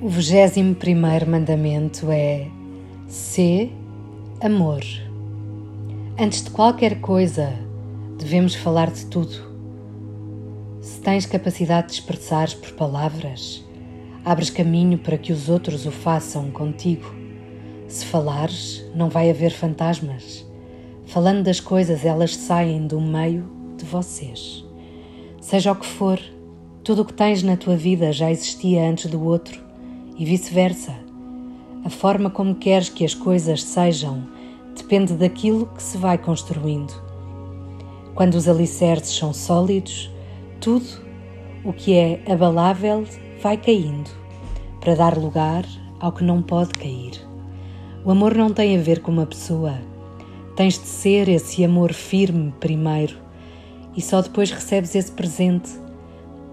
O vigésimo primeiro mandamento é ser amor. Antes de qualquer coisa, devemos falar de tudo. Se tens capacidade de expressar por palavras, abres caminho para que os outros o façam contigo. Se falares, não vai haver fantasmas. Falando das coisas, elas saem do meio de vocês. Seja o que for, tudo o que tens na tua vida já existia antes do outro e vice-versa. A forma como queres que as coisas sejam depende daquilo que se vai construindo. Quando os alicerces são sólidos, tudo o que é abalável vai caindo para dar lugar ao que não pode cair. O amor não tem a ver com uma pessoa. Tens de ser esse amor firme primeiro e só depois recebes esse presente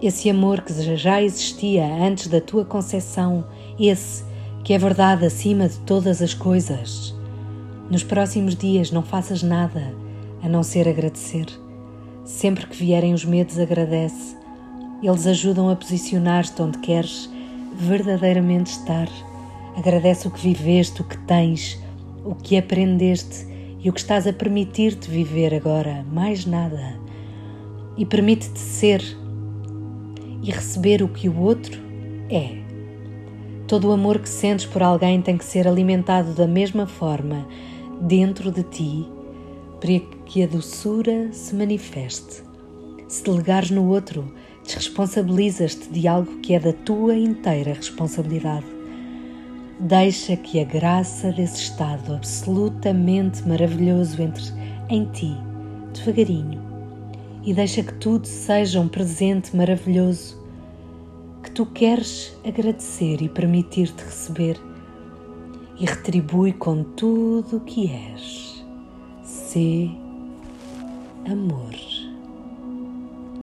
esse amor que já existia antes da tua concepção, esse que é verdade acima de todas as coisas. Nos próximos dias não faças nada a não ser agradecer. Sempre que vierem os medos, agradece. Eles ajudam a posicionar-te onde queres verdadeiramente estar. Agradece o que viveste, o que tens, o que aprendeste e o que estás a permitir-te viver agora, mais nada. E permite-te ser e receber o que o outro é. Todo o amor que sentes por alguém tem que ser alimentado da mesma forma dentro de ti para que a doçura se manifeste. Se delegares no outro, desresponsabilizas-te de algo que é da tua inteira responsabilidade. Deixa que a graça desse estado absolutamente maravilhoso entre em ti, devagarinho, e deixa que tudo seja um presente maravilhoso que tu queres agradecer e permitir-te receber e retribui com tudo o que és. Sê amor.